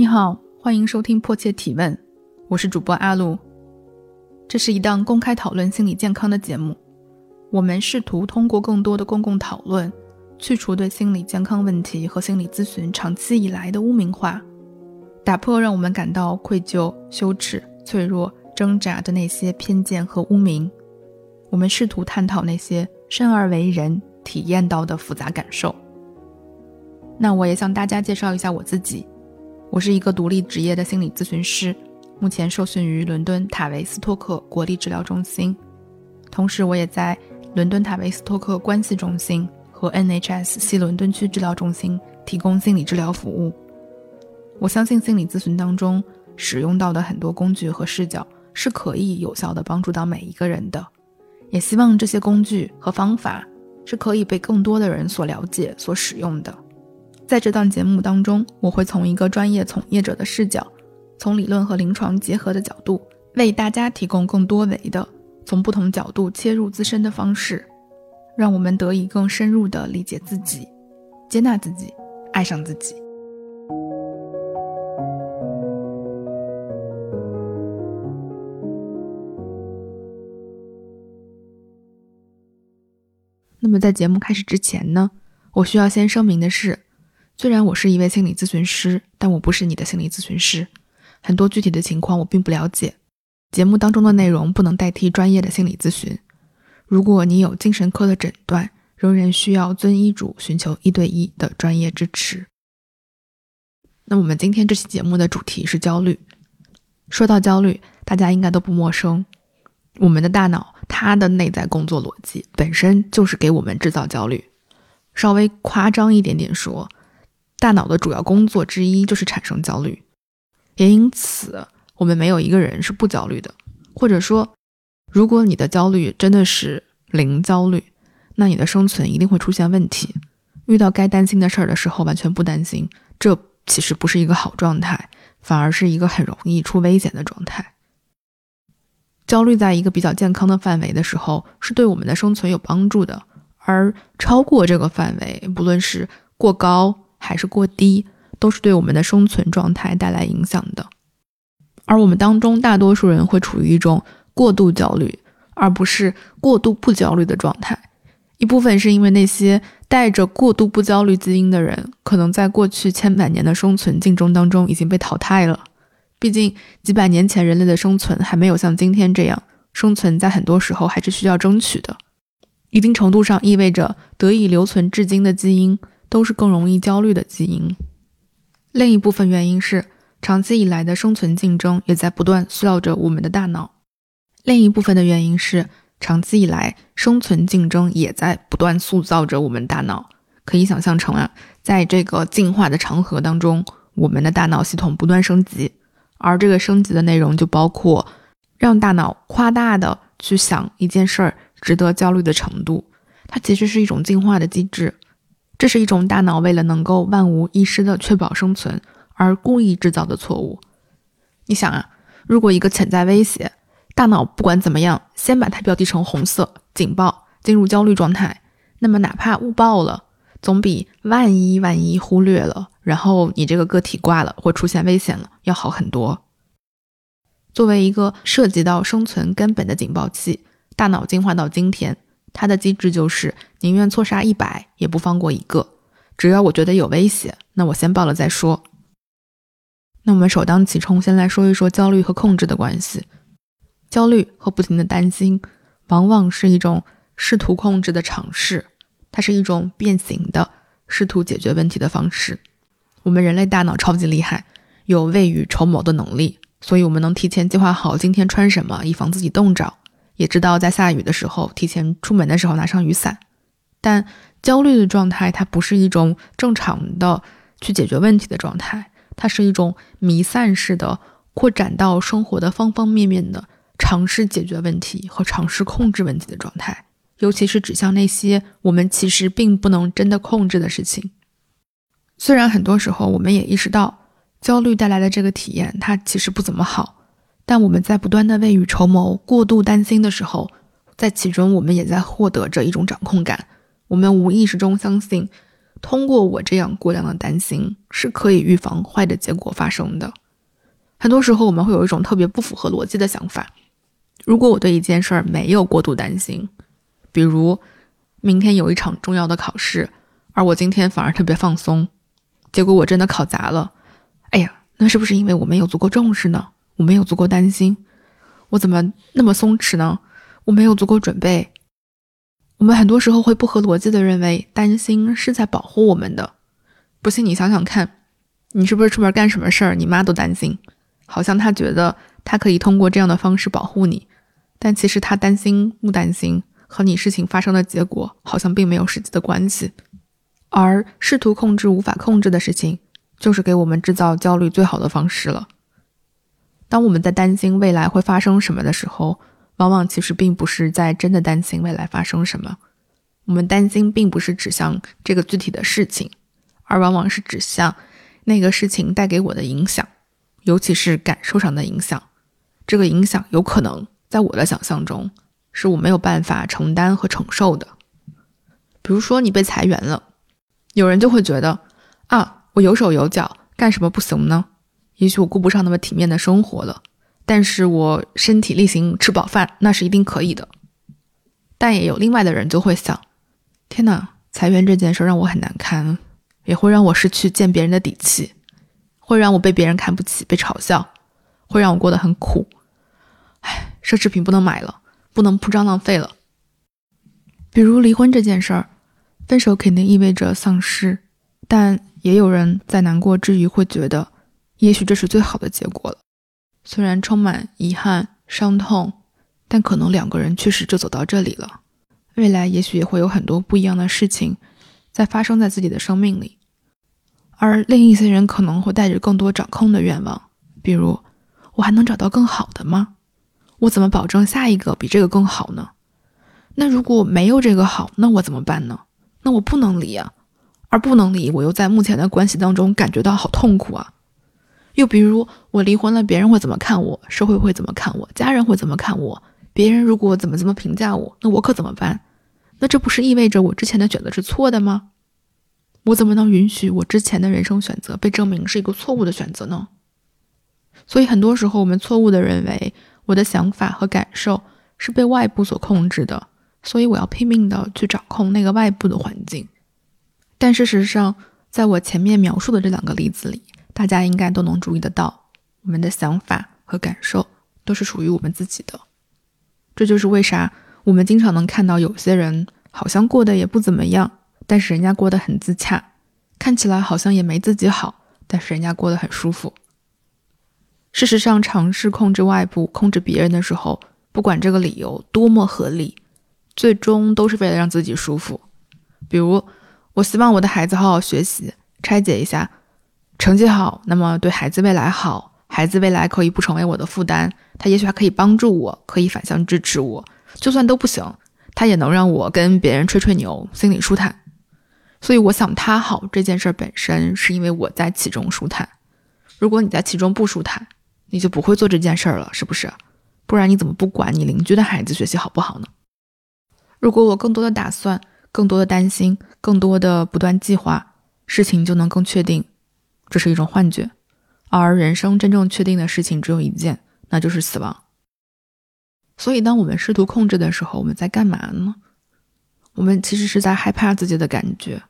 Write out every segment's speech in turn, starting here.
你好，欢迎收听《迫切提问》，我是主播阿露。这是一档公开讨论心理健康的节目，我们试图通过更多的公共讨论，去除对心理健康问题和心理咨询长期以来的污名化，打破让我们感到愧疚、羞耻、脆弱、挣扎的那些偏见和污名。我们试图探讨那些生而为人体验到的复杂感受。那我也向大家介绍一下我自己，我是一个独立职业的心理咨询师。目前受训于伦敦塔维斯托克国立治疗中心，同时我也在伦敦塔维斯托克关系中心和 NHS 西伦敦区治疗中心提供心理治疗服务。我相信心理咨询当中使用到的很多工具和视角是可以有效的帮助到每一个人的，也希望这些工具和方法是可以被更多的人所了解、所使用的。在这档节目当中，我会从一个专业从业者的视角。从理论和临床结合的角度，为大家提供更多维的从不同角度切入自身的方式，让我们得以更深入的理解自己、接纳自己、爱上自己。那么，在节目开始之前呢，我需要先声明的是，虽然我是一位心理咨询师，但我不是你的心理咨询师。很多具体的情况我并不了解，节目当中的内容不能代替专业的心理咨询。如果你有精神科的诊断，仍然需要遵医嘱寻求一对一的专业支持。那我们今天这期节目的主题是焦虑。说到焦虑，大家应该都不陌生。我们的大脑，它的内在工作逻辑本身就是给我们制造焦虑。稍微夸张一点点说，大脑的主要工作之一就是产生焦虑。也因此，我们没有一个人是不焦虑的。或者说，如果你的焦虑真的是零焦虑，那你的生存一定会出现问题。遇到该担心的事儿的时候，完全不担心，这其实不是一个好状态，反而是一个很容易出危险的状态。焦虑在一个比较健康的范围的时候，是对我们的生存有帮助的；而超过这个范围，不论是过高还是过低。都是对我们的生存状态带来影响的，而我们当中大多数人会处于一种过度焦虑，而不是过度不焦虑的状态。一部分是因为那些带着过度不焦虑基因的人，可能在过去千百年的生存竞争当中已经被淘汰了。毕竟几百年前人类的生存还没有像今天这样，生存在很多时候还是需要争取的。一定程度上意味着得以留存至今的基因都是更容易焦虑的基因。另一部分原因是，长期以来的生存竞争也在不断塑造着我们的大脑。另一部分的原因是，长期以来生存竞争也在不断塑造着我们大脑。可以想象成啊，在这个进化的长河当中，我们的大脑系统不断升级，而这个升级的内容就包括让大脑夸大的去想一件事儿值得焦虑的程度。它其实是一种进化的机制。这是一种大脑为了能够万无一失的确保生存而故意制造的错误。你想啊，如果一个潜在威胁，大脑不管怎么样，先把它标记成红色警报，进入焦虑状态，那么哪怕误报了，总比万一万一忽略了，然后你这个个体挂了或出现危险了要好很多。作为一个涉及到生存根本的警报器，大脑进化到今天。它的机制就是宁愿错杀一百，也不放过一个。只要我觉得有威胁，那我先报了再说。那我们首当其冲，先来说一说焦虑和控制的关系。焦虑和不停的担心，往往是一种试图控制的尝试，它是一种变形的试图解决问题的方式。我们人类大脑超级厉害，有未雨绸缪的能力，所以我们能提前计划好今天穿什么，以防自己冻着。也知道在下雨的时候，提前出门的时候拿上雨伞。但焦虑的状态，它不是一种正常的去解决问题的状态，它是一种弥散式的扩展到生活的方方面面的尝试解决问题和尝试控制问题的状态，尤其是指向那些我们其实并不能真的控制的事情。虽然很多时候我们也意识到焦虑带来的这个体验，它其实不怎么好。但我们在不断的未雨绸缪、过度担心的时候，在其中我们也在获得着一种掌控感。我们无意识中相信，通过我这样过量的担心，是可以预防坏的结果发生的。很多时候，我们会有一种特别不符合逻辑的想法：如果我对一件事儿没有过度担心，比如明天有一场重要的考试，而我今天反而特别放松，结果我真的考砸了，哎呀，那是不是因为我没有足够重视呢？我没有足够担心，我怎么那么松弛呢？我没有足够准备。我们很多时候会不合逻辑的认为，担心是在保护我们的。不信你想想看，你是不是出门干什么事儿，你妈都担心？好像她觉得她可以通过这样的方式保护你，但其实她担心不担心和你事情发生的结果好像并没有实际的关系。而试图控制无法控制的事情，就是给我们制造焦虑最好的方式了。当我们在担心未来会发生什么的时候，往往其实并不是在真的担心未来发生什么，我们担心并不是指向这个具体的事情，而往往是指向那个事情带给我的影响，尤其是感受上的影响。这个影响有可能在我的想象中是我没有办法承担和承受的。比如说你被裁员了，有人就会觉得啊，我有手有脚，干什么不行呢？也许我顾不上那么体面的生活了。但是我身体力行吃饱饭，那是一定可以的。但也有另外的人就会想：天哪，裁员这件事让我很难堪，也会让我失去见别人的底气，会让我被别人看不起、被嘲笑，会让我过得很苦。唉，奢侈品不能买了，不能铺张浪费了。比如离婚这件事儿，分手肯定意味着丧失，但也有人在难过之余会觉得，也许这是最好的结果了。虽然充满遗憾、伤痛，但可能两个人确实就走到这里了。未来也许也会有很多不一样的事情在发生在自己的生命里，而另一些人可能会带着更多掌控的愿望，比如我还能找到更好的吗？我怎么保证下一个比这个更好呢？那如果没有这个好，那我怎么办呢？那我不能离啊，而不能离，我又在目前的关系当中感觉到好痛苦啊。又比如，我离婚了，别人会怎么看我？社会会怎么看我？家人会怎么看我？别人如果怎么怎么评价我，那我可怎么办？那这不是意味着我之前的选择是错的吗？我怎么能允许我之前的人生选择被证明是一个错误的选择呢？所以很多时候，我们错误的认为我的想法和感受是被外部所控制的，所以我要拼命的去掌控那个外部的环境。但事实上，在我前面描述的这两个例子里，大家应该都能注意得到，我们的想法和感受都是属于我们自己的。这就是为啥我们经常能看到有些人好像过得也不怎么样，但是人家过得很自洽，看起来好像也没自己好，但是人家过得很舒服。事实上，尝试控制外部、控制别人的时候，不管这个理由多么合理，最终都是为了让自己舒服。比如，我希望我的孩子好好学习，拆解一下。成绩好，那么对孩子未来好，孩子未来可以不成为我的负担，他也许还可以帮助我，可以反向支持我。就算都不行，他也能让我跟别人吹吹牛，心里舒坦。所以我想他好这件事本身是因为我在其中舒坦。如果你在其中不舒坦，你就不会做这件事了，是不是？不然你怎么不管你邻居的孩子学习好不好呢？如果我更多的打算，更多的担心，更多的不断计划，事情就能更确定。这是一种幻觉，而人生真正确定的事情只有一件，那就是死亡。所以，当我们试图控制的时候，我们在干嘛呢？我们其实是在害怕自己的感觉，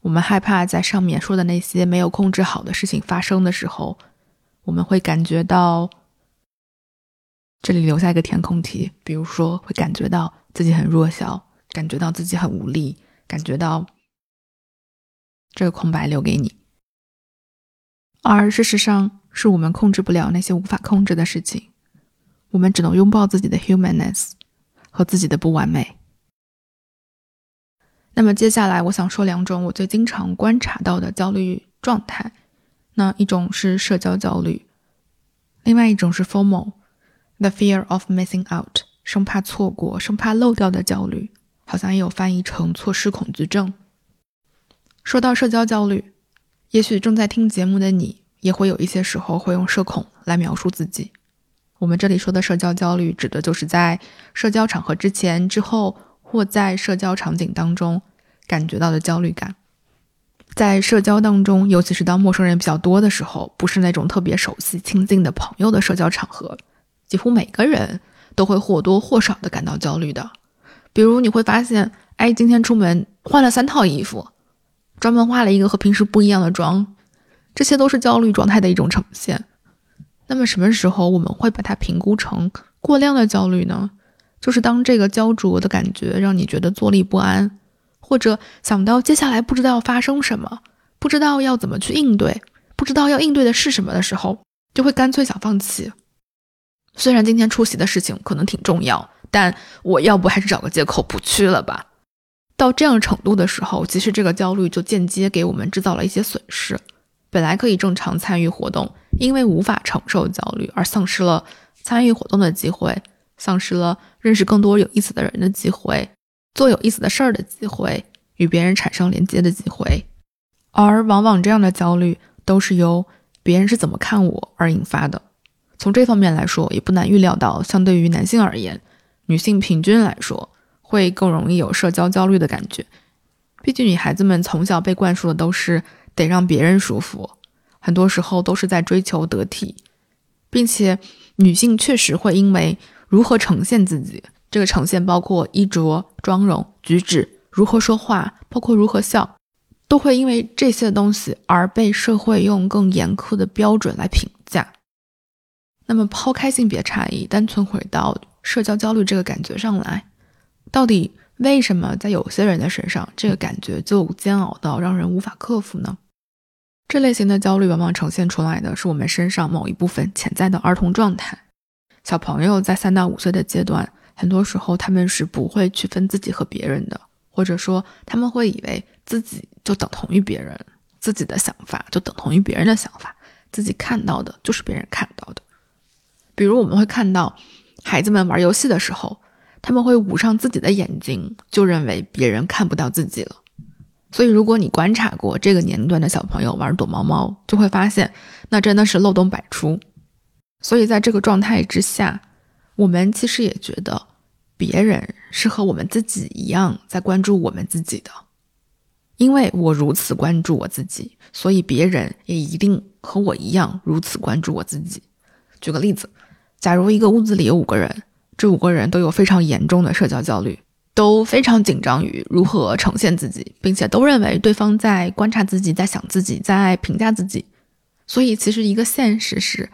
我们害怕在上面说的那些没有控制好的事情发生的时候，我们会感觉到这里留下一个填空题，比如说会感觉到自己很弱小，感觉到自己很无力，感觉到这个空白留给你。而事实上，是我们控制不了那些无法控制的事情，我们只能拥抱自己的 humanness 和自己的不完美。那么接下来，我想说两种我最经常观察到的焦虑状态。那一种是社交焦虑，另外一种是 FOMO，the fear of missing out，生怕错过、生怕漏掉的焦虑，好像也有翻译成错失恐惧症。说到社交焦虑。也许正在听节目的你，也会有一些时候会用社恐来描述自己。我们这里说的社交焦虑，指的就是在社交场合之前、之后，或在社交场景当中感觉到的焦虑感。在社交当中，尤其是当陌生人比较多的时候，不是那种特别熟悉、亲近的朋友的社交场合，几乎每个人都会或多或少的感到焦虑的。比如你会发现，哎，今天出门换了三套衣服，专门化了一个和平时不一样的妆，这些都是焦虑状态的一种呈现。那么什么时候我们会把它评估成过量的焦虑呢？就是当这个焦灼的感觉让你觉得坐立不安。或者想到接下来不知道要发生什么，不知道要怎么去应对，不知道要应对的是什么的时候，就会干脆想放弃。虽然今天出席的事情可能挺重要，但我要不还是找个借口不去了吧。到这样程度的时候，其实这个焦虑就间接给我们制造了一些损失。本来可以正常参与活动，因为无法承受焦虑而丧失了参与活动的机会，丧失了认识更多有意思的人的机会。做有意思的事儿的机会，与别人产生连接的机会，而往往这样的焦虑都是由别人是怎么看我而引发的。从这方面来说，也不难预料到，相对于男性而言，女性平均来说会更容易有社交焦虑的感觉。毕竟女孩子们从小被灌输的都是得让别人舒服，很多时候都是在追求得体，并且女性确实会因为如何呈现自己。这个呈现包括衣着、妆容、举止，如何说话，包括如何笑，都会因为这些东西而被社会用更严苛的标准来评价。那么，抛开性别差异，单纯回到社交焦虑这个感觉上来，到底为什么在有些人的身上，这个感觉就煎熬到让人无法克服呢？这类型的焦虑往往呈现出来的是我们身上某一部分潜在的儿童状态。小朋友在三到五岁的阶段。很多时候，他们是不会区分自己和别人的，或者说他们会以为自己就等同于别人，自己的想法就等同于别人的想法，自己看到的就是别人看到的。比如，我们会看到孩子们玩游戏的时候，他们会捂上自己的眼睛，就认为别人看不到自己了。所以，如果你观察过这个年龄段的小朋友玩躲猫猫，就会发现那真的是漏洞百出。所以，在这个状态之下，我们其实也觉得。别人是和我们自己一样在关注我们自己的，因为我如此关注我自己，所以别人也一定和我一样如此关注我自己。举个例子，假如一个屋子里有五个人，这五个人都有非常严重的社交焦虑，都非常紧张于如何呈现自己，并且都认为对方在观察自己，在想自己，在评价自己。所以，其实一个现实是，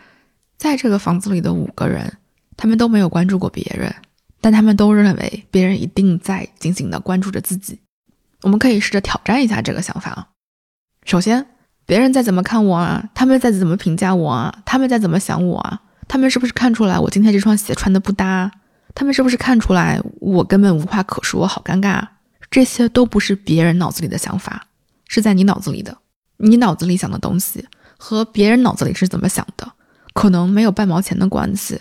在这个房子里的五个人，他们都没有关注过别人。但他们都认为别人一定在紧紧的关注着自己。我们可以试着挑战一下这个想法啊。首先，别人在怎么看我啊？他们在怎么评价我啊？他们在怎么想我啊？他们是不是看出来我今天这双鞋穿的不搭？他们是不是看出来我根本无话可说，好尴尬？这些都不是别人脑子里的想法，是在你脑子里的。你脑子里想的东西和别人脑子里是怎么想的，可能没有半毛钱的关系，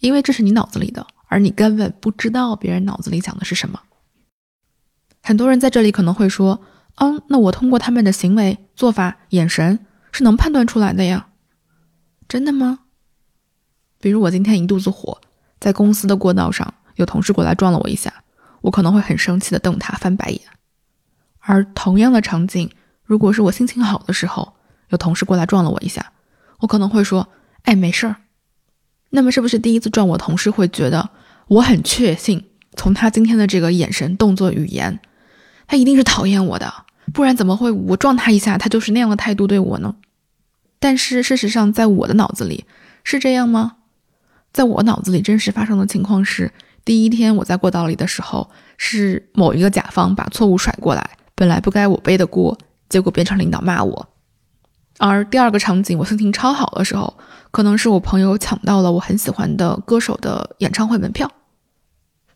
因为这是你脑子里的。而你根本不知道别人脑子里想的是什么。很多人在这里可能会说：“嗯，那我通过他们的行为、做法、眼神是能判断出来的呀。”真的吗？比如我今天一肚子火，在公司的过道上有同事过来撞了我一下，我可能会很生气的瞪他翻白眼。而同样的场景，如果是我心情好的时候，有同事过来撞了我一下，我可能会说：“哎，没事儿。”那么是不是第一次撞我同事会觉得我很确信，从他今天的这个眼神、动作、语言，他一定是讨厌我的，不然怎么会我撞他一下，他就是那样的态度对我呢？但是事实上，在我的脑子里是这样吗？在我脑子里真实发生的情况是，第一天我在过道里的时候，是某一个甲方把错误甩过来，本来不该我背的锅，结果变成领导骂我。而第二个场景，我心情超好的时候，可能是我朋友抢到了我很喜欢的歌手的演唱会门票。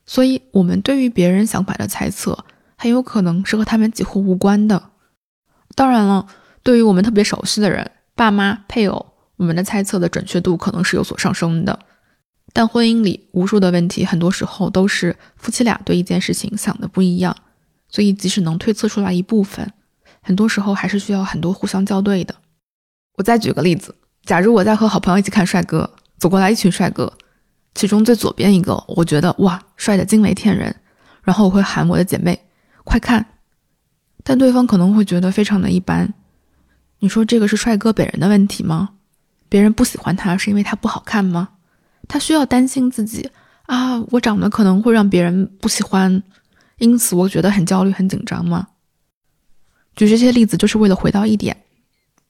所以，我们对于别人想法的猜测，很有可能是和他们几乎无关的。当然了，对于我们特别熟悉的人，爸妈、配偶，我们的猜测的准确度可能是有所上升的。但婚姻里无数的问题，很多时候都是夫妻俩对一件事情想的不一样，所以即使能推测出来一部分，很多时候还是需要很多互相校对的。我再举个例子，假如我在和好朋友一起看帅哥，走过来一群帅哥，其中最左边一个，我觉得哇，帅的惊为天人，然后我会喊我的姐妹，快看，但对方可能会觉得非常的一般。你说这个是帅哥本人的问题吗？别人不喜欢他是因为他不好看吗？他需要担心自己啊，我长得可能会让别人不喜欢，因此我觉得很焦虑、很紧张吗？举这些例子就是为了回到一点，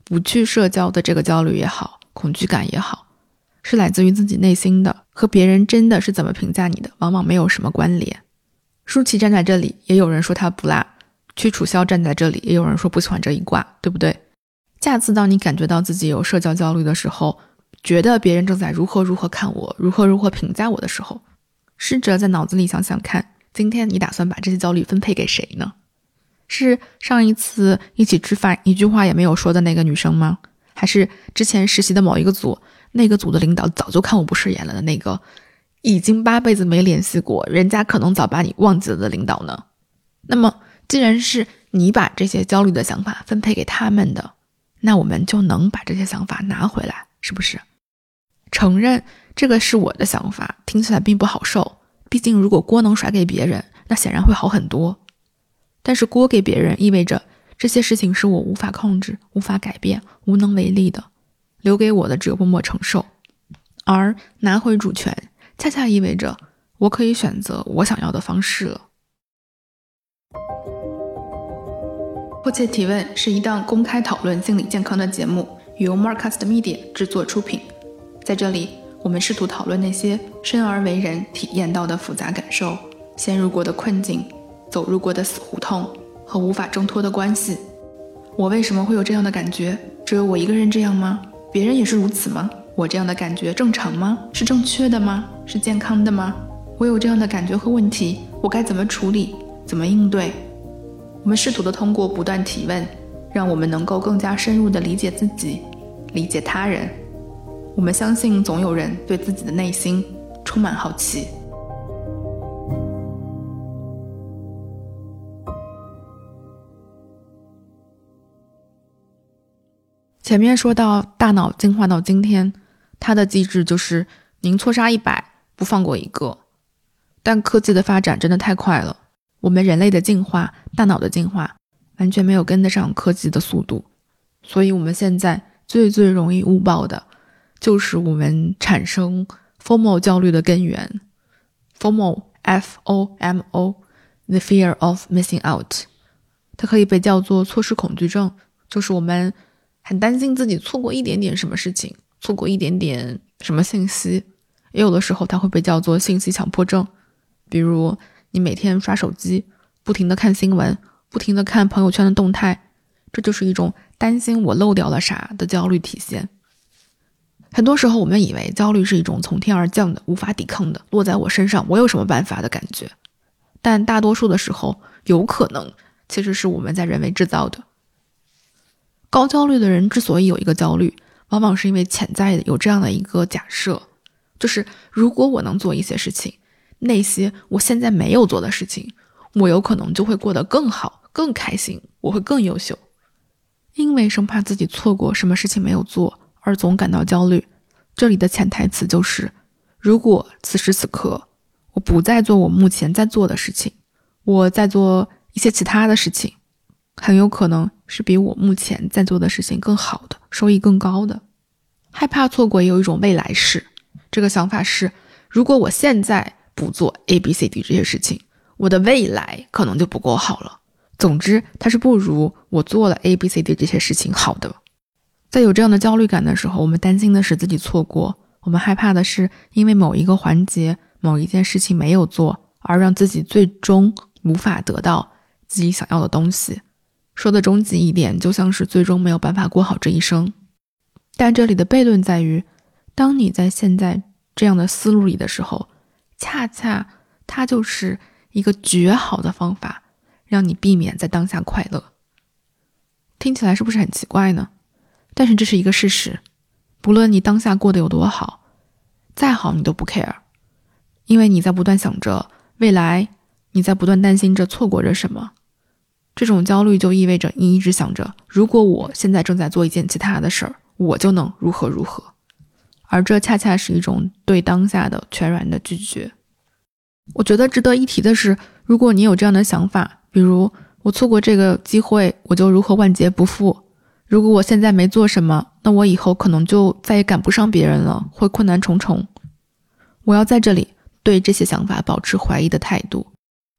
不去社交的这个焦虑也好，恐惧感也好，是来自于自己内心的，和别人真的是怎么评价你的，往往没有什么关联。舒淇站在这里，也有人说她不辣；屈楚萧站在这里，也有人说不喜欢这一卦，对不对？下次当你感觉到自己有社交焦虑的时候，觉得别人正在如何如何看我，如何如何评价我的时候，试着在脑子里想想看，今天你打算把这些焦虑分配给谁呢？是上一次一起吃饭一句话也没有说的那个女生吗？还是之前实习的某一个组那个组的领导早就看我不顺眼了的那个，已经八辈子没联系过，人家可能早把你忘记了的领导呢？那么，既然是你把这些焦虑的想法分配给他们的。那我们就能把这些想法拿回来，是不是？承认这个是我的想法，听起来并不好受。毕竟，如果锅能甩给别人，那显然会好很多。但是，锅给别人意味着这些事情是我无法控制、无法改变、无能为力的，留给我的只有默默承受。而拿回主权，恰恰意味着我可以选择我想要的方式了。迫切提问是一档公开讨论心理健康的节目，由 Marcast Media 制作出品。在这里，我们试图讨论那些生而为人体验到的复杂感受、陷入过的困境、走入过的死胡同和无法挣脱的关系。我为什么会有这样的感觉？只有我一个人这样吗？别人也是如此吗？我这样的感觉正常吗？是正确的吗？是健康的吗？我有这样的感觉和问题，我该怎么处理？怎么应对？我们试图的通过不断提问，让我们能够更加深入的理解自己，理解他人。我们相信总有人对自己的内心充满好奇。前面说到大脑进化到今天，它的机制就是宁错杀一百，不放过一个。但科技的发展真的太快了。我们人类的进化，大脑的进化，完全没有跟得上科技的速度，所以，我们现在最最容易误报的，就是我们产生 FOMO 焦虑的根源。FOMO，F-O-M-O，the fear of missing out，它可以被叫做错失恐惧症，就是我们很担心自己错过一点点什么事情，错过一点点什么信息。也有的时候，它会被叫做信息强迫症，比如。你每天刷手机，不停的看新闻，不停的看朋友圈的动态，这就是一种担心我漏掉了啥的焦虑体现。很多时候，我们以为焦虑是一种从天而降的、无法抵抗的，落在我身上，我有什么办法的感觉。但大多数的时候，有可能其实是我们在人为制造的。高焦虑的人之所以有一个焦虑，往往是因为潜在的有这样的一个假设，就是如果我能做一些事情。那些我现在没有做的事情，我有可能就会过得更好、更开心，我会更优秀。因为生怕自己错过什么事情没有做，而总感到焦虑。这里的潜台词就是：如果此时此刻我不再做我目前在做的事情，我在做一些其他的事情，很有可能是比我目前在做的事情更好的、收益更高的。害怕错过也有一种未来式，这个想法是：如果我现在。不做 A、B、C、D 这些事情，我的未来可能就不够好了。总之，它是不如我做了 A、B、C、D 这些事情好的。在有这样的焦虑感的时候，我们担心的是自己错过，我们害怕的是因为某一个环节、某一件事情没有做，而让自己最终无法得到自己想要的东西。说的终极一点，就像是最终没有办法过好这一生。但这里的悖论在于，当你在现在这样的思路里的时候。恰恰，它就是一个绝好的方法，让你避免在当下快乐。听起来是不是很奇怪呢？但是这是一个事实。不论你当下过得有多好，再好你都不 care，因为你在不断想着未来，你在不断担心着错过着什么。这种焦虑就意味着你一直想着，如果我现在正在做一件其他的事儿，我就能如何如何。而这恰恰是一种对当下的全然的拒绝。我觉得值得一提的是，如果你有这样的想法，比如我错过这个机会，我就如何万劫不复？如果我现在没做什么，那我以后可能就再也赶不上别人了，会困难重重。我要在这里对这些想法保持怀疑的态度。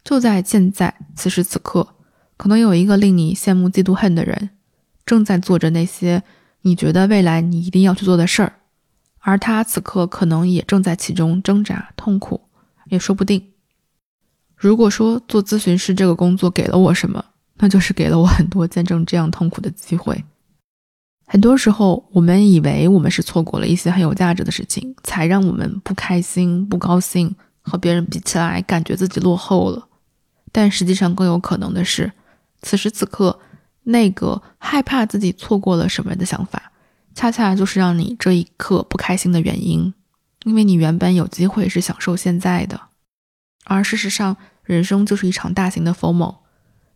就在现在，此时此刻，可能有一个令你羡慕、嫉妒、恨的人，正在做着那些你觉得未来你一定要去做的事儿，而他此刻可能也正在其中挣扎、痛苦，也说不定。如果说做咨询师这个工作给了我什么，那就是给了我很多见证这样痛苦的机会。很多时候，我们以为我们是错过了一些很有价值的事情，才让我们不开心、不高兴，和别人比起来，感觉自己落后了。但实际上，更有可能的是，此时此刻那个害怕自己错过了什么的想法，恰恰就是让你这一刻不开心的原因。因为你原本有机会是享受现在的，而事实上。人生就是一场大型的 FOMO，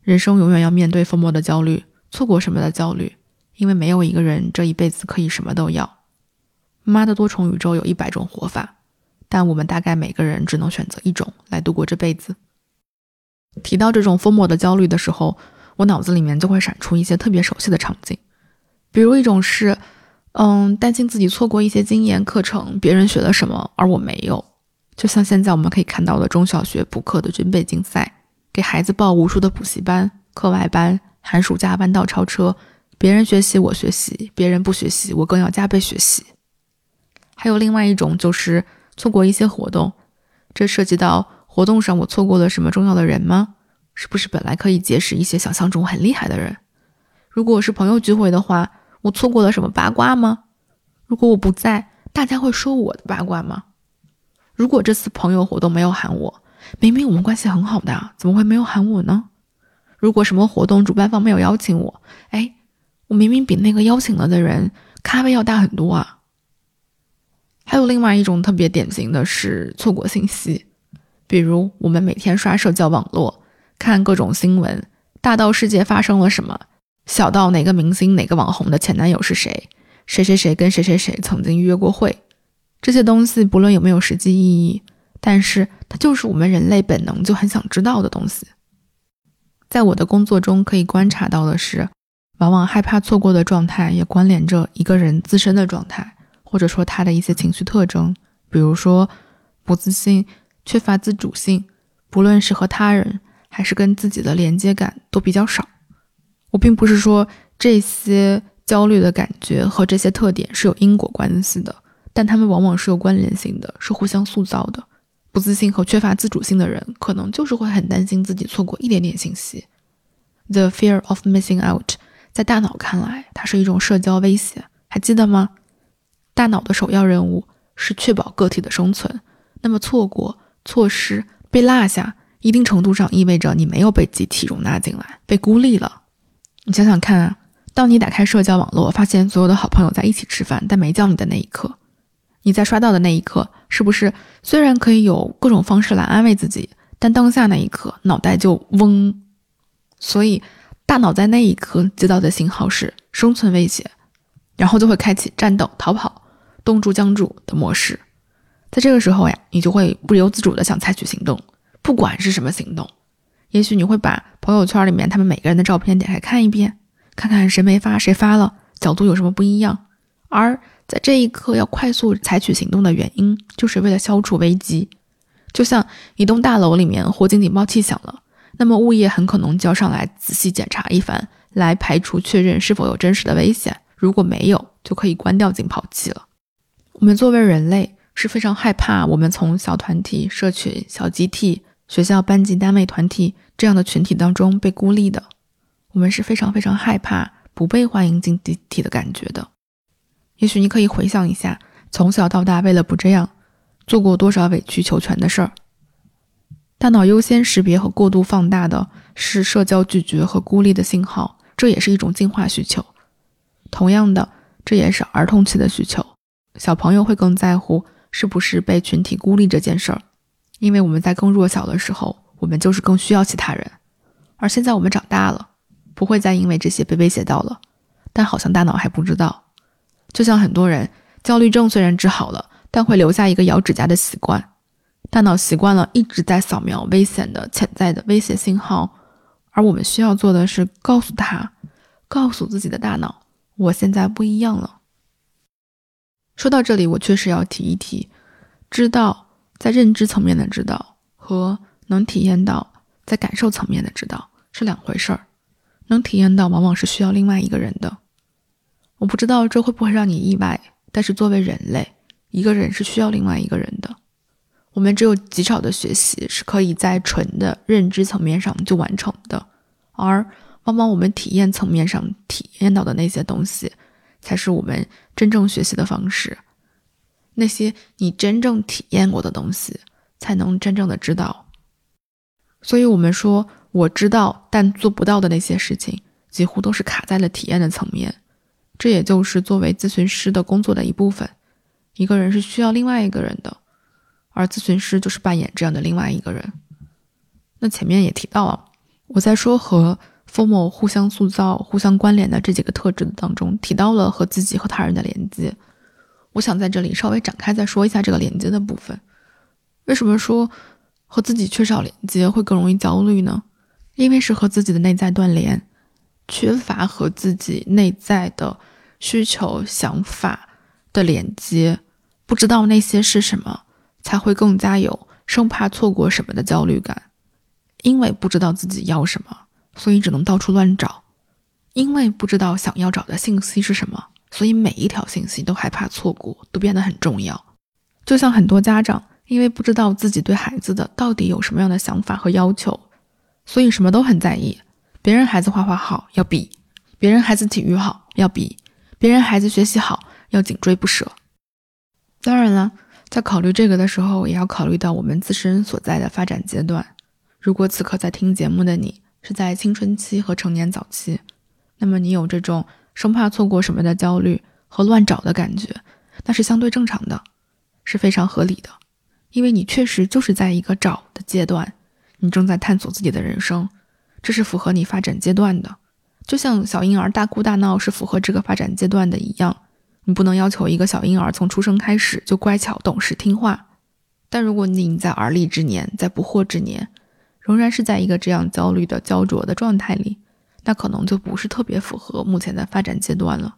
人生永远要面对 FOMO 的焦虑，错过什么的焦虑，因为没有一个人这一辈子可以什么都要。妈的多重宇宙有一百种活法，但我们大概每个人只能选择一种来度过这辈子。提到这种 FOMO 的焦虑的时候，我脑子里面就会闪出一些特别熟悉的场景，比如一种是，嗯，担心自己错过一些经验课程，别人学了什么而我没有。就像现在我们可以看到的中小学补课的军备竞赛，给孩子报无数的补习班、课外班、寒暑假弯道超车，别人学习我学习，别人不学习我更要加倍学习。还有另外一种就是错过一些活动，这涉及到活动上我错过了什么重要的人吗？是不是本来可以结识一些想象中很厉害的人？如果是朋友聚会的话，我错过了什么八卦吗？如果我不在，大家会说我的八卦吗？如果这次朋友活动没有喊我，明明我们关系很好的，怎么会没有喊我呢？如果什么活动主办方没有邀请我，哎，我明明比那个邀请了的人咖位要大很多啊。还有另外一种特别典型的是错过信息，比如我们每天刷社交网络，看各种新闻，大到世界发生了什么，小到哪个明星、哪个网红的前男友是谁，谁谁谁跟谁谁谁曾经约过会。这些东西不论有没有实际意义，但是它就是我们人类本能就很想知道的东西。在我的工作中可以观察到的是，往往害怕错过的状态也关联着一个人自身的状态，或者说他的一些情绪特征，比如说不自信、缺乏自主性，不论是和他人还是跟自己的连接感都比较少。我并不是说这些焦虑的感觉和这些特点是有因果关系的。但他们往往是有关联性的，是互相塑造的。不自信和缺乏自主性的人，可能就是会很担心自己错过一点点信息。The fear of missing out，在大脑看来，它是一种社交威胁。还记得吗？大脑的首要任务是确保个体的生存。那么，错过、错失、被落下，一定程度上意味着你没有被集体容纳进来，被孤立了。你想想看啊，当你打开社交网络，发现所有的好朋友在一起吃饭，但没叫你的那一刻。你在刷到的那一刻，是不是虽然可以有各种方式来安慰自己，但当下那一刻脑袋就嗡，所以大脑在那一刻接到的信号是生存威胁，然后就会开启战斗、逃跑、冻住、僵住的模式。在这个时候呀，你就会不由自主的想采取行动，不管是什么行动。也许你会把朋友圈里面他们每个人的照片点开看一遍，看看谁没发，谁发了，角度有什么不一样，而。在这一刻要快速采取行动的原因，就是为了消除危机。就像一栋大楼里面火警警报器响了，那么物业很可能交上来仔细检查一番，来排除确认是否有真实的危险。如果没有，就可以关掉警报器了。我们作为人类是非常害怕我们从小团体、社群、小集体、学校、班级、单位、团体这样的群体当中被孤立的。我们是非常非常害怕不被欢迎进集体的感觉的。也许你可以回想一下，从小到大为了不这样，做过多少委曲求全的事儿。大脑优先识别和过度放大的是社交拒绝和孤立的信号，这也是一种进化需求。同样的，这也是儿童期的需求。小朋友会更在乎是不是被群体孤立这件事儿，因为我们在更弱小的时候，我们就是更需要其他人。而现在我们长大了，不会再因为这些被威胁到了，但好像大脑还不知道。就像很多人焦虑症虽然治好了，但会留下一个咬指甲的习惯。大脑习惯了一直在扫描危险的潜在的威胁信号，而我们需要做的是告诉他，告诉自己的大脑，我现在不一样了。说到这里，我确实要提一提，知道在认知层面的知道和能体验到在感受层面的知道是两回事儿。能体验到往往是需要另外一个人的。我不知道这会不会让你意外，但是作为人类，一个人是需要另外一个人的。我们只有极少的学习是可以在纯的认知层面上就完成的，而往往我们体验层面上体验到的那些东西，才是我们真正学习的方式。那些你真正体验过的东西，才能真正的知道。所以，我们说我知道但做不到的那些事情，几乎都是卡在了体验的层面。这也就是作为咨询师的工作的一部分。一个人是需要另外一个人的。而咨询师就是扮演这样的另外一个人。那前面也提到了，我在说和 formal 互相塑造、互相关联的这几个特质当中，提到了和自己和他人的连接。我想在这里稍微展开再说一下这个连接的部分。为什么说和自己缺少连接会更容易焦虑呢？因为是和自己的内在断联，缺乏和自己内在的需求、想法的连接，不知道那些是什么。才会更加有生怕错过什么的焦虑感，因为不知道自己要什么，所以只能到处乱找；因为不知道想要找的信息是什么，所以每一条信息都害怕错过，都变得很重要。就像很多家长，因为不知道自己对孩子的到底有什么样的想法和要求，所以什么都很在意。别人孩子画画好要比，别人孩子体育好要比，别人孩子学习好要紧追不舍。当然了。在考虑这个的时候，也要考虑到我们自身所在的发展阶段。如果此刻在听节目的你是在青春期和成年早期，那么你有这种生怕错过什么的焦虑和乱找的感觉，那是相对正常的，是非常合理的。因为你确实就是在一个找的阶段，你正在探索自己的人生，这是符合你发展阶段的。就像小婴儿大哭大闹是符合这个发展阶段的一样。你不能要求一个小婴儿从出生开始就乖巧懂事听话，但如果你在而立之年，在不惑之年，仍然是在一个这样焦虑的焦灼的状态里，那可能就不是特别符合目前的发展阶段了。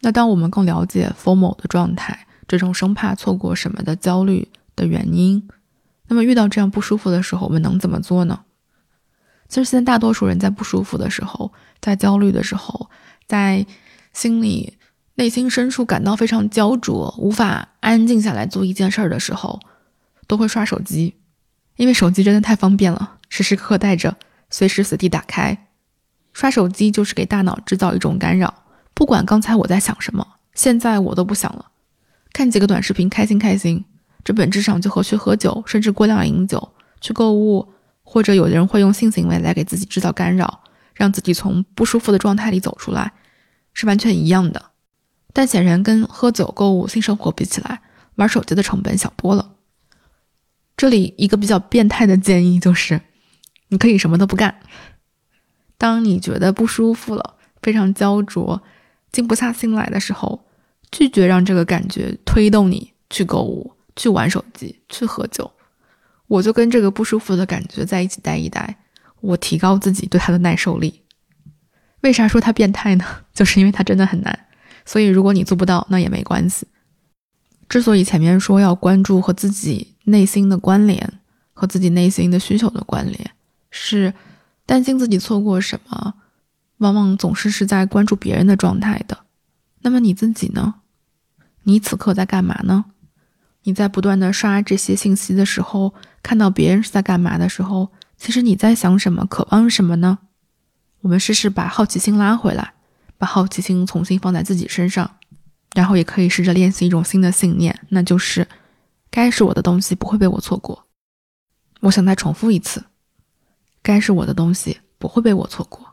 那当我们更了解 FOMO 的状态，这种生怕错过什么的焦虑的原因，那么遇到这样不舒服的时候，我们能怎么做呢？其实现在大多数人在不舒服的时候，在焦虑的时候，在心里。内心深处感到非常焦灼，无法安静下来做一件事儿的时候，都会刷手机，因为手机真的太方便了，时时刻刻带着，随时随地打开。刷手机就是给大脑制造一种干扰，不管刚才我在想什么，现在我都不想了。看几个短视频，开心开心，这本质上就和去喝酒，甚至过量饮酒、去购物，或者有的人会用性行为来给自己制造干扰，让自己从不舒服的状态里走出来，是完全一样的。但显然跟喝酒、购物、性生活比起来，玩手机的成本小多了。这里一个比较变态的建议就是，你可以什么都不干。当你觉得不舒服了、非常焦灼、静不下心来的时候，拒绝让这个感觉推动你去购物、去玩手机、去喝酒。我就跟这个不舒服的感觉在一起待一待，我提高自己对它的耐受力。为啥说它变态呢？就是因为它真的很难。所以，如果你做不到，那也没关系。之所以前面说要关注和自己内心的关联，和自己内心的需求的关联，是担心自己错过什么，往往总是是在关注别人的状态的。那么你自己呢？你此刻在干嘛呢？你在不断的刷这些信息的时候，看到别人是在干嘛的时候，其实你在想什么，渴望什么呢？我们试试把好奇心拉回来。把好奇心重新放在自己身上，然后也可以试着练习一种新的信念，那就是该是我的东西不会被我错过。我想再重复一次，该是我的东西不会被我错过。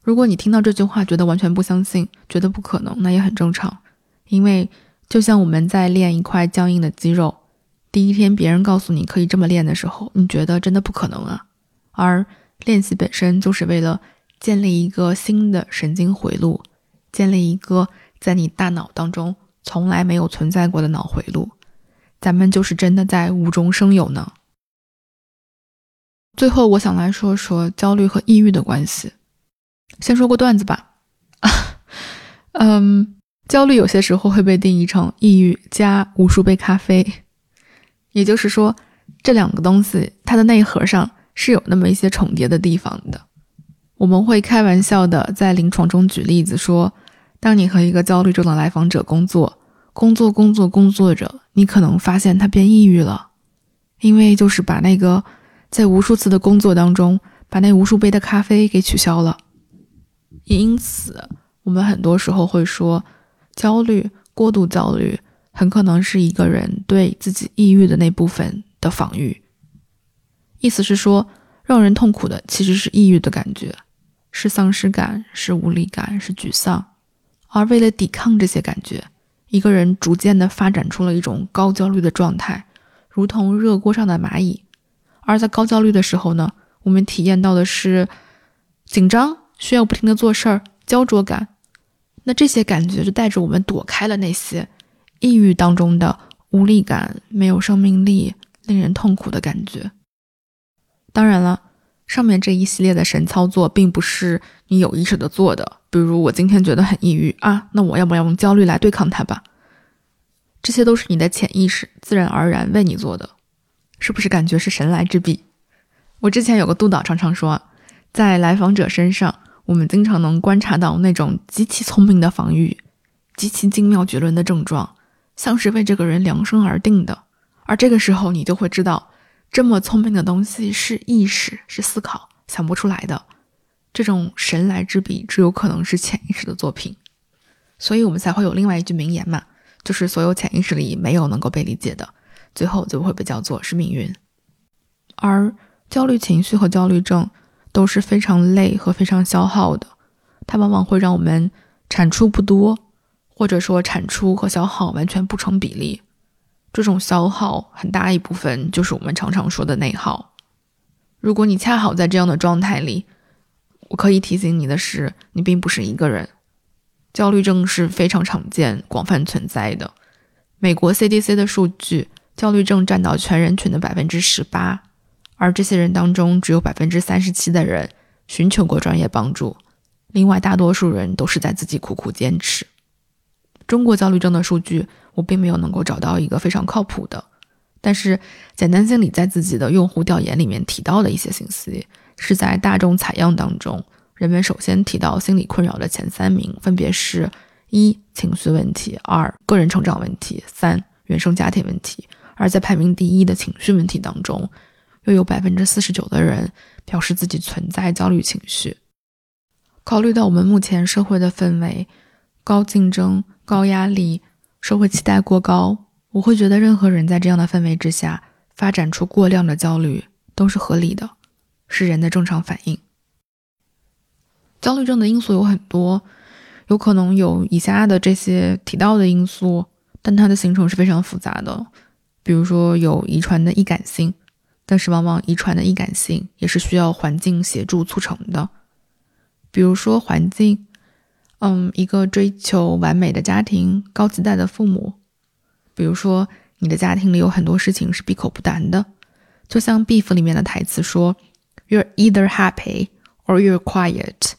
如果你听到这句话觉得完全不相信，觉得不可能，那也很正常，因为就像我们在练一块僵硬的肌肉，第一天别人告诉你可以这么练的时候，你觉得真的不可能啊。而练习本身就是为了。建立一个新的神经回路，建立一个在你大脑当中从来没有存在过的脑回路，咱们就是真的在无中生有呢。最后，我想来说说焦虑和抑郁的关系。先说个段子吧。嗯，焦虑有些时候会被定义成抑郁加无数杯咖啡，也就是说，这两个东西它的内核上是有那么一些重叠的地方的。我们会开玩笑的在临床中举例子说，当你和一个焦虑症的来访者工作，工作工作工作着，你可能发现他变抑郁了，因为就是把那个。在无数次的工作当中，把那无数杯的咖啡给取消了。也因此，我们很多时候会说，焦虑、过度焦虑，很可能是一个人对自己抑郁的那部分的防御。意思是说，让人痛苦的其实是抑郁的感觉，是丧失感，是无力感，是沮丧。而为了抵抗这些感觉，一个人逐渐地发展出了一种高焦虑的状态，如同热锅上的蚂蚁。而在高焦虑的时候呢，我们体验到的是紧张，需要不停的做事儿，焦灼感。那这些感觉就带着我们躲开了那些抑郁当中的无力感、没有生命力、令人痛苦的感觉。当然了，上面这一系列的神操作并不是你有意识的做的。比如我今天觉得很抑郁啊，那我要不要用焦虑来对抗它吧？这些都是你的潜意识自然而然为你做的。是不是感觉是神来之笔？我之前有个督导常常说，在来访者身上，我们经常能观察到那种极其聪明的防御，极其精妙绝伦的症状，像是为这个人量身而定的。而这个时候，你就会知道，这么聪明的东西是意识，是思考想不出来的。这种神来之笔，只有可能是潜意识的作品。所以我们才会有另外一句名言嘛，就是所有潜意识里没有能够被理解的。最后就会被叫做是命运，而焦虑情绪和焦虑症都是非常累和非常消耗的，它往往会让我们产出不多，或者说产出和消耗完全不成比例。这种消耗很大一部分就是我们常常说的内耗。如果你恰好在这样的状态里，我可以提醒你的是，你并不是一个人。焦虑症是非常常见、广泛存在的。美国 CDC 的数据。焦虑症占到全人群的百分之十八，而这些人当中，只有百分之三十七的人寻求过专业帮助，另外大多数人都是在自己苦苦坚持。中国焦虑症的数据，我并没有能够找到一个非常靠谱的，但是简单心理在自己的用户调研里面提到的一些信息，是在大众采样当中，人们首先提到心理困扰的前三名分别是：一、情绪问题；二、个人成长问题；三、原生家庭问题。而在排名第一的情绪问题当中，又有百分之四十九的人表示自己存在焦虑情绪。考虑到我们目前社会的氛围，高竞争、高压力，社会期待过高，我会觉得任何人在这样的氛围之下发展出过量的焦虑都是合理的，是人的正常反应。焦虑症的因素有很多，有可能有以下的这些提到的因素，但它的形成是非常复杂的。比如说有遗传的易感性，但是往往遗传的易感性也是需要环境协助促成的。比如说环境，嗯，一个追求完美的家庭，高期待的父母。比如说你的家庭里有很多事情是闭口不谈的，就像《Beef》里面的台词说：“You're either happy or you're quiet。”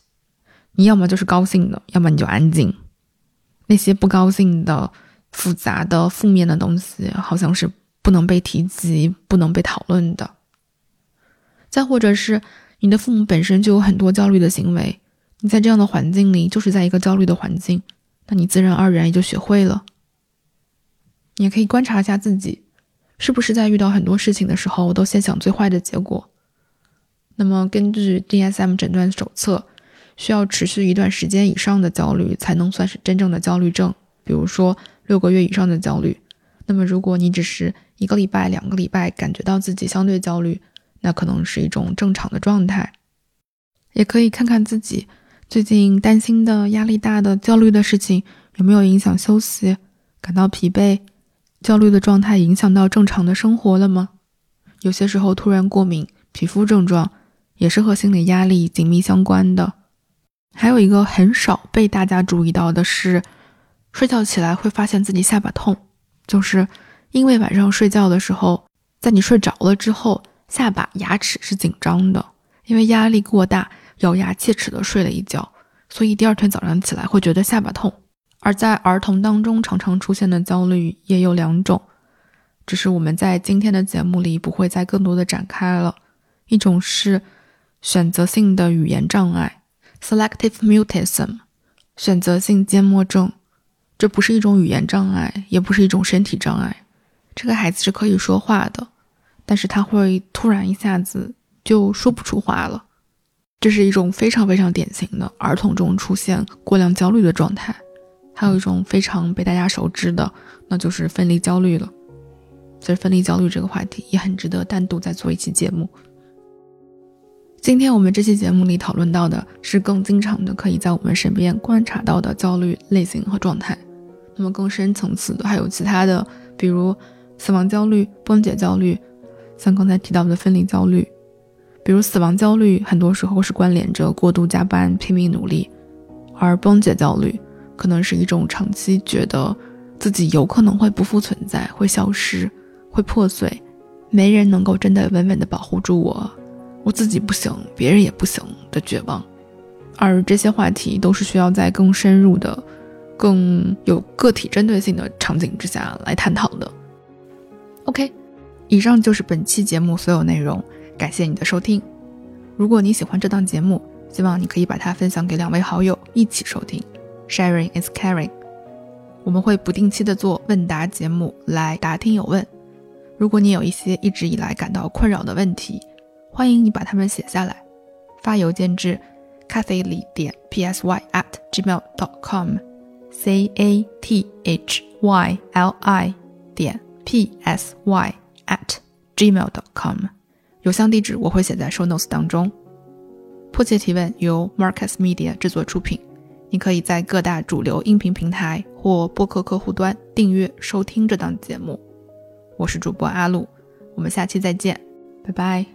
你要么就是高兴的，要么你就安静。那些不高兴的。复杂的负面的东西，好像是不能被提及、不能被讨论的。再或者是你的父母本身就有很多焦虑的行为，你在这样的环境里，就是在一个焦虑的环境，那你自然而然也就学会了。你也可以观察一下自己，是不是在遇到很多事情的时候，都先想最坏的结果。那么根据 DSM 诊断手册，需要持续一段时间以上的焦虑，才能算是真正的焦虑症。比如说。六个月以上的焦虑，那么如果你只是一个礼拜、两个礼拜感觉到自己相对焦虑，那可能是一种正常的状态。也可以看看自己最近担心的、压力大的、焦虑的事情有没有影响休息，感到疲惫，焦虑的状态影响到正常的生活了吗？有些时候突然过敏、皮肤症状也是和心理压力紧密相关的。还有一个很少被大家注意到的是。睡觉起来会发现自己下巴痛，就是因为晚上睡觉的时候，在你睡着了之后，下巴、牙齿是紧张的，因为压力过大，咬牙切齿的睡了一觉，所以第二天早上起来会觉得下巴痛。而在儿童当中常常出现的焦虑也有两种，只是我们在今天的节目里不会再更多的展开了。一种是选择性的语言障碍 （selective mutism），选择性缄默症。这不是一种语言障碍，也不是一种身体障碍。这个孩子是可以说话的，但是他会突然一下子就说不出话了。这是一种非常非常典型的儿童中出现过量焦虑的状态。还有一种非常被大家熟知的，那就是分离焦虑了。其实分离焦虑这个话题也很值得单独再做一期节目。今天我们这期节目里讨论到的是更经常的可以在我们身边观察到的焦虑类型和状态。那么更深层次的还有其他的，比如死亡焦虑、崩解焦虑，像刚才提到的分离焦虑。比如死亡焦虑，很多时候是关联着过度加班、拼命努力；而崩解焦虑，可能是一种长期觉得自己有可能会不复存在、会消失、会破碎，没人能够真的稳稳的保护住我。我自己不行，别人也不行的绝望，而这些话题都是需要在更深入的、更有个体针对性的场景之下来探讨的。OK，以上就是本期节目所有内容，感谢你的收听。如果你喜欢这档节目，希望你可以把它分享给两位好友一起收听。Sharing is caring。我们会不定期的做问答节目来答听友问。如果你有一些一直以来感到困扰的问题，欢迎你把它们写下来，发邮件至 cathy 里点 psy at gmail dot com，c a t h y l i 点 p s y at gmail dot com，邮箱地址我会写在 show notes 当中。迫切提问由 Marcus Media 制作出品，你可以在各大主流音频平台或播客客户端订阅收听这档节目。我是主播阿露，我们下期再见，拜拜。